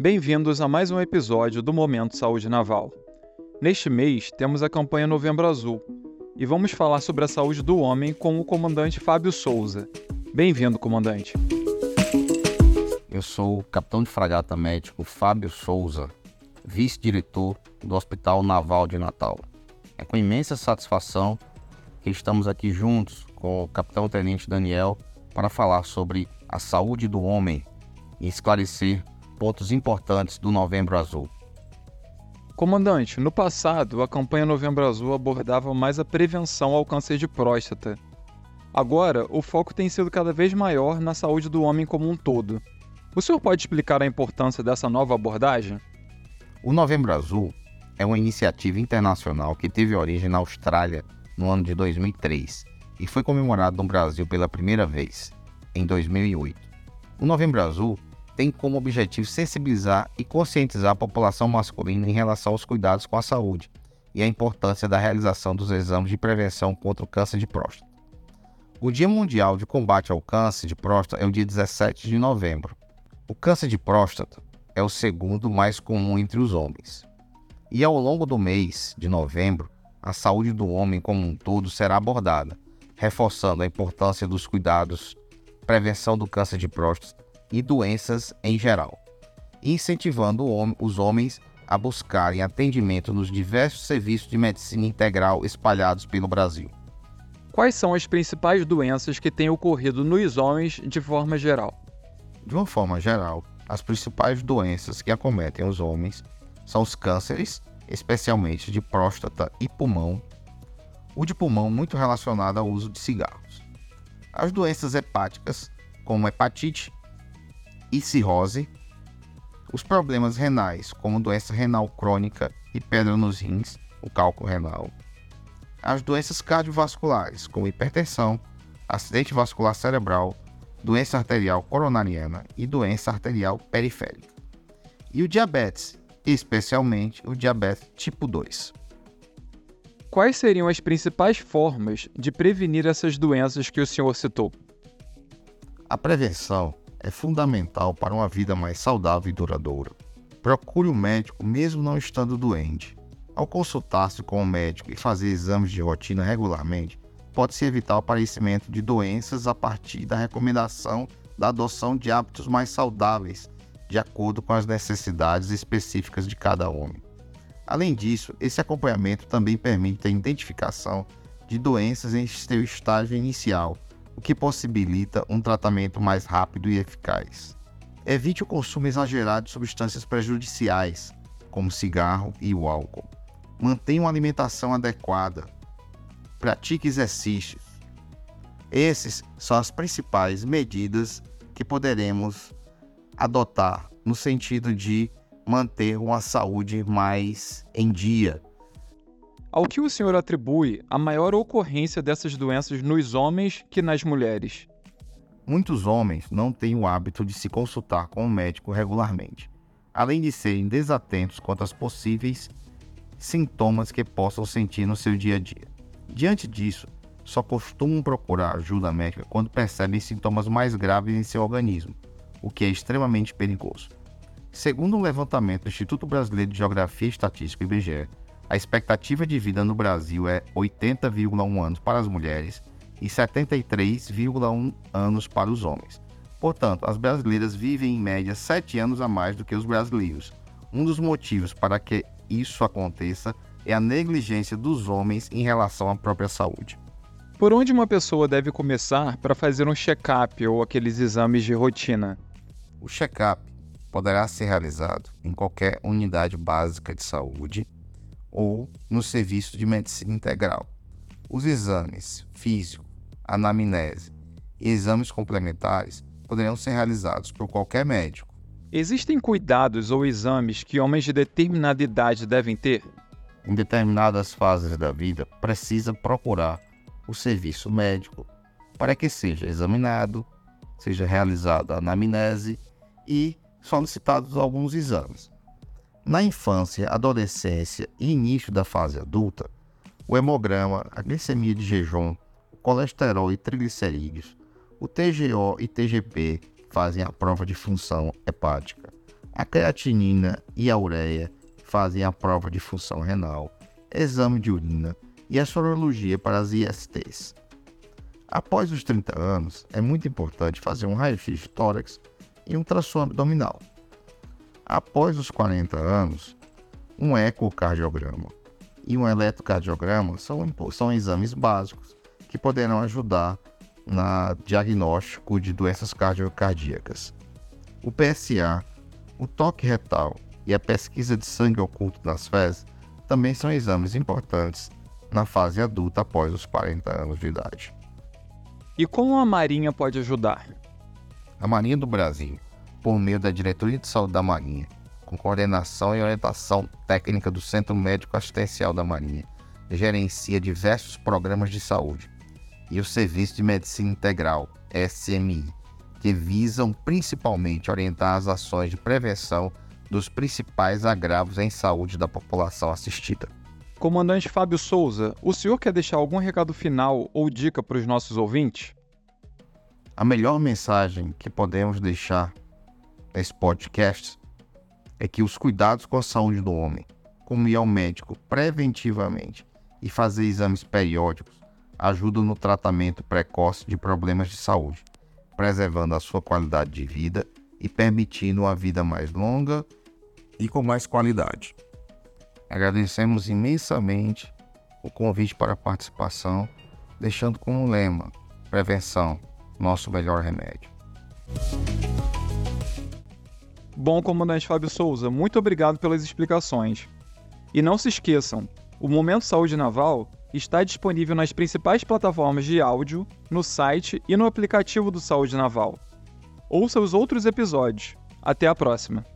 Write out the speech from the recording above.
Bem-vindos a mais um episódio do Momento Saúde Naval. Neste mês, temos a campanha Novembro Azul e vamos falar sobre a saúde do homem com o comandante Fábio Souza. Bem-vindo, comandante. Eu sou o capitão de fragata médico Fábio Souza, vice-diretor do Hospital Naval de Natal. É com imensa satisfação que estamos aqui juntos com o capitão-tenente Daniel para falar sobre a saúde do homem e esclarecer pontos importantes do Novembro Azul. Comandante, no passado, a campanha Novembro Azul abordava mais a prevenção ao câncer de próstata. Agora, o foco tem sido cada vez maior na saúde do homem como um todo. O senhor pode explicar a importância dessa nova abordagem? O Novembro Azul é uma iniciativa internacional que teve origem na Austrália no ano de 2003 e foi comemorado no Brasil pela primeira vez, em 2008. O Novembro Azul tem como objetivo sensibilizar e conscientizar a população masculina em relação aos cuidados com a saúde e a importância da realização dos exames de prevenção contra o câncer de próstata. O Dia Mundial de Combate ao Câncer de Próstata é o dia 17 de novembro. O câncer de próstata é o segundo mais comum entre os homens. E ao longo do mês de novembro, a saúde do homem como um todo será abordada, reforçando a importância dos cuidados prevenção do câncer de próstata e doenças em geral, incentivando os homens a buscarem atendimento nos diversos serviços de medicina integral espalhados pelo Brasil. Quais são as principais doenças que têm ocorrido nos homens de forma geral? De uma forma geral, as principais doenças que acometem os homens são os cânceres, especialmente de próstata e pulmão, o de pulmão muito relacionado ao uso de cigarros. As doenças hepáticas, como hepatite e cirrose, os problemas renais, como doença renal crônica e pedra nos rins, o cálculo renal, as doenças cardiovasculares, como hipertensão, acidente vascular cerebral, doença arterial coronariana e doença arterial periférica. E o diabetes, especialmente o diabetes tipo 2. Quais seriam as principais formas de prevenir essas doenças que o senhor citou? A prevenção é fundamental para uma vida mais saudável e duradoura. Procure o um médico mesmo não estando doente. Ao consultar-se com o médico e fazer exames de rotina regularmente, pode-se evitar o aparecimento de doenças a partir da recomendação da adoção de hábitos mais saudáveis, de acordo com as necessidades específicas de cada homem. Além disso, esse acompanhamento também permite a identificação de doenças em seu estágio inicial, o que possibilita um tratamento mais rápido e eficaz. Evite o consumo exagerado de substâncias prejudiciais, como cigarro e o álcool. Mantenha uma alimentação adequada. Pratique exercícios. Esses são as principais medidas que poderemos adotar no sentido de manter uma saúde mais em dia. Ao que o senhor atribui a maior ocorrência dessas doenças nos homens que nas mulheres? Muitos homens não têm o hábito de se consultar com o um médico regularmente, além de serem desatentos quanto aos possíveis sintomas que possam sentir no seu dia a dia. Diante disso, só costumam procurar ajuda médica quando percebem sintomas mais graves em seu organismo, o que é extremamente perigoso. Segundo um levantamento do Instituto Brasileiro de Geografia e Estatística, IBGE, a expectativa de vida no Brasil é 80,1 anos para as mulheres e 73,1 anos para os homens. Portanto, as brasileiras vivem em média 7 anos a mais do que os brasileiros. Um dos motivos para que isso aconteça é a negligência dos homens em relação à própria saúde. Por onde uma pessoa deve começar para fazer um check-up ou aqueles exames de rotina? O check-up poderá ser realizado em qualquer unidade básica de saúde ou no serviço de medicina integral. Os exames físico, anamnese e exames complementares poderão ser realizados por qualquer médico. Existem cuidados ou exames que homens de determinada idade devem ter? Em determinadas fases da vida, precisa procurar o serviço médico para que seja examinado, seja realizada a anamnese e solicitados alguns exames. Na infância, adolescência e início da fase adulta, o hemograma, a glicemia de jejum, o colesterol e triglicerídeos, o TGO e TGP fazem a prova de função hepática. A creatinina e a ureia fazem a prova de função renal, exame de urina e a sorologia para as ISTs. Após os 30 anos, é muito importante fazer um raio-x de tórax e um ultrassom abdominal. Após os 40 anos, um ecocardiograma e um eletrocardiograma são, são exames básicos que poderão ajudar no diagnóstico de doenças cardiocardíacas. O PSA, o toque retal e a pesquisa de sangue oculto nas fezes também são exames importantes na fase adulta após os 40 anos de idade. E como a Marinha pode ajudar? A Marinha do Brasil, por meio da Diretoria de Saúde da Marinha, com coordenação e orientação técnica do Centro Médico Assistencial da Marinha, gerencia diversos programas de saúde e o Serviço de Medicina Integral, SMI, que visam principalmente orientar as ações de prevenção dos principais agravos em saúde da população assistida. Comandante Fábio Souza, o senhor quer deixar algum recado final ou dica para os nossos ouvintes? A melhor mensagem que podemos deixar nesse podcast é que os cuidados com a saúde do homem, como ir ao médico preventivamente e fazer exames periódicos, ajudam no tratamento precoce de problemas de saúde, preservando a sua qualidade de vida e permitindo uma vida mais longa e com mais qualidade. Agradecemos imensamente o convite para a participação, deixando como lema: prevenção, nosso melhor remédio. Bom, comandante Fábio Souza, muito obrigado pelas explicações. E não se esqueçam, o Momento Saúde Naval está disponível nas principais plataformas de áudio, no site e no aplicativo do Saúde Naval. Ouça os outros episódios. Até a próxima!